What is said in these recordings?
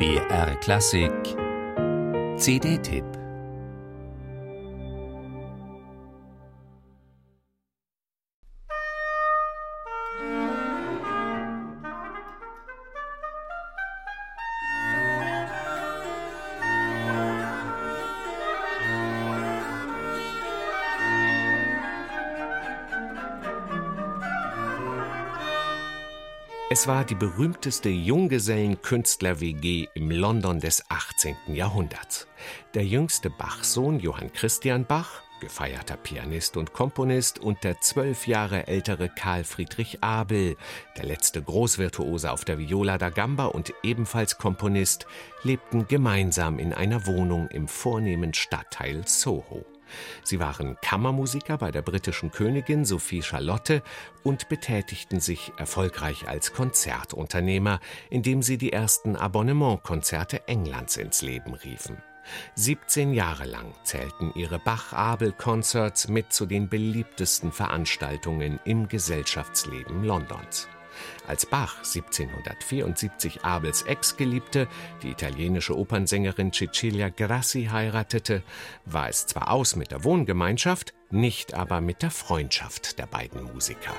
BR Klassik. CD-Tipp Es war die berühmteste Junggesellen-Künstler-WG im London des 18. Jahrhunderts. Der jüngste Bachsohn Johann Christian Bach, gefeierter Pianist und Komponist, und der zwölf Jahre ältere Karl Friedrich Abel, der letzte Großvirtuose auf der Viola da Gamba und ebenfalls Komponist, lebten gemeinsam in einer Wohnung im vornehmen Stadtteil Soho. Sie waren Kammermusiker bei der britischen Königin Sophie Charlotte und betätigten sich erfolgreich als Konzertunternehmer, indem sie die ersten Abonnementkonzerte Englands ins Leben riefen. 17 Jahre lang zählten ihre Bach-Abel-Concerts mit zu den beliebtesten Veranstaltungen im Gesellschaftsleben Londons. Als Bach 1774 Abels Ex-Geliebte, die italienische Opernsängerin Cecilia Grassi, heiratete, war es zwar aus mit der Wohngemeinschaft, nicht aber mit der Freundschaft der beiden Musiker.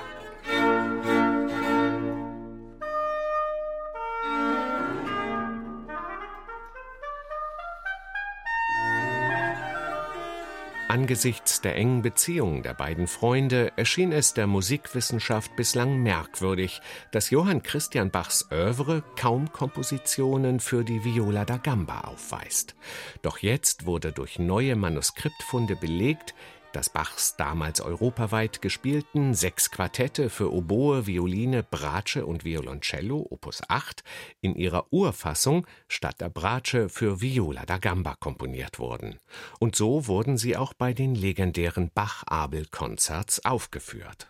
Angesichts der engen Beziehungen der beiden Freunde erschien es der Musikwissenschaft bislang merkwürdig, dass Johann Christian Bachs Övre kaum Kompositionen für die Viola da Gamba aufweist. Doch jetzt wurde durch neue Manuskriptfunde belegt, dass Bachs damals europaweit gespielten sechs Quartette für Oboe, Violine, Bratsche und Violoncello Opus 8 in ihrer Urfassung statt der Bratsche für Viola da Gamba komponiert wurden. Und so wurden sie auch bei den legendären Bach-Abel-Konzerts aufgeführt.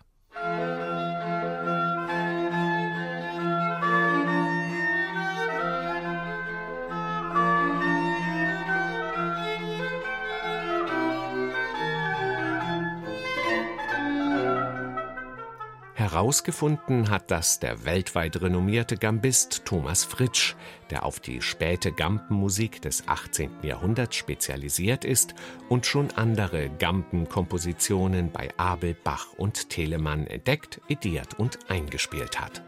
Herausgefunden hat das der weltweit renommierte Gambist Thomas Fritsch, der auf die späte Gampenmusik des 18. Jahrhunderts spezialisiert ist und schon andere Gampenkompositionen bei Abel, Bach und Telemann entdeckt, ediert und eingespielt hat.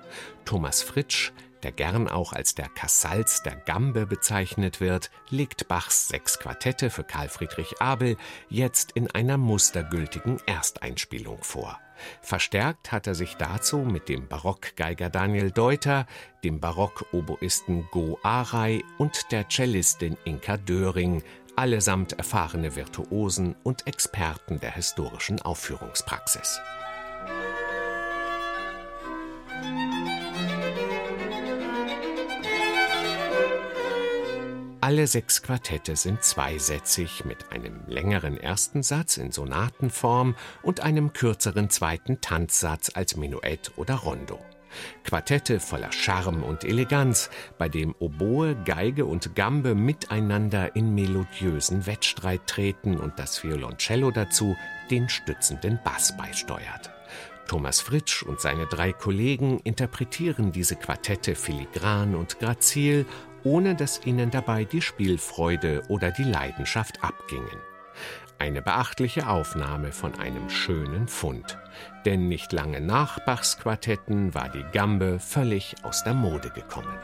Thomas Fritsch der gern auch als der Cassalz der Gambe bezeichnet wird, legt Bachs sechs Quartette für Karl Friedrich Abel jetzt in einer mustergültigen Ersteinspielung vor. Verstärkt hat er sich dazu mit dem Barockgeiger Daniel Deuter, dem Barockoboisten Go Aray und der Cellistin Inka Döring, allesamt erfahrene Virtuosen und Experten der historischen Aufführungspraxis. Alle sechs Quartette sind zweisätzig mit einem längeren ersten Satz in Sonatenform und einem kürzeren zweiten Tanzsatz als Menuett oder Rondo. Quartette voller Charme und Eleganz, bei dem Oboe, Geige und Gambe miteinander in melodiösen Wettstreit treten und das Violoncello dazu den stützenden Bass beisteuert. Thomas Fritsch und seine drei Kollegen interpretieren diese Quartette filigran und grazil ohne dass ihnen dabei die Spielfreude oder die Leidenschaft abgingen. Eine beachtliche Aufnahme von einem schönen Fund. Denn nicht lange nach Bachs Quartetten war die Gambe völlig aus der Mode gekommen.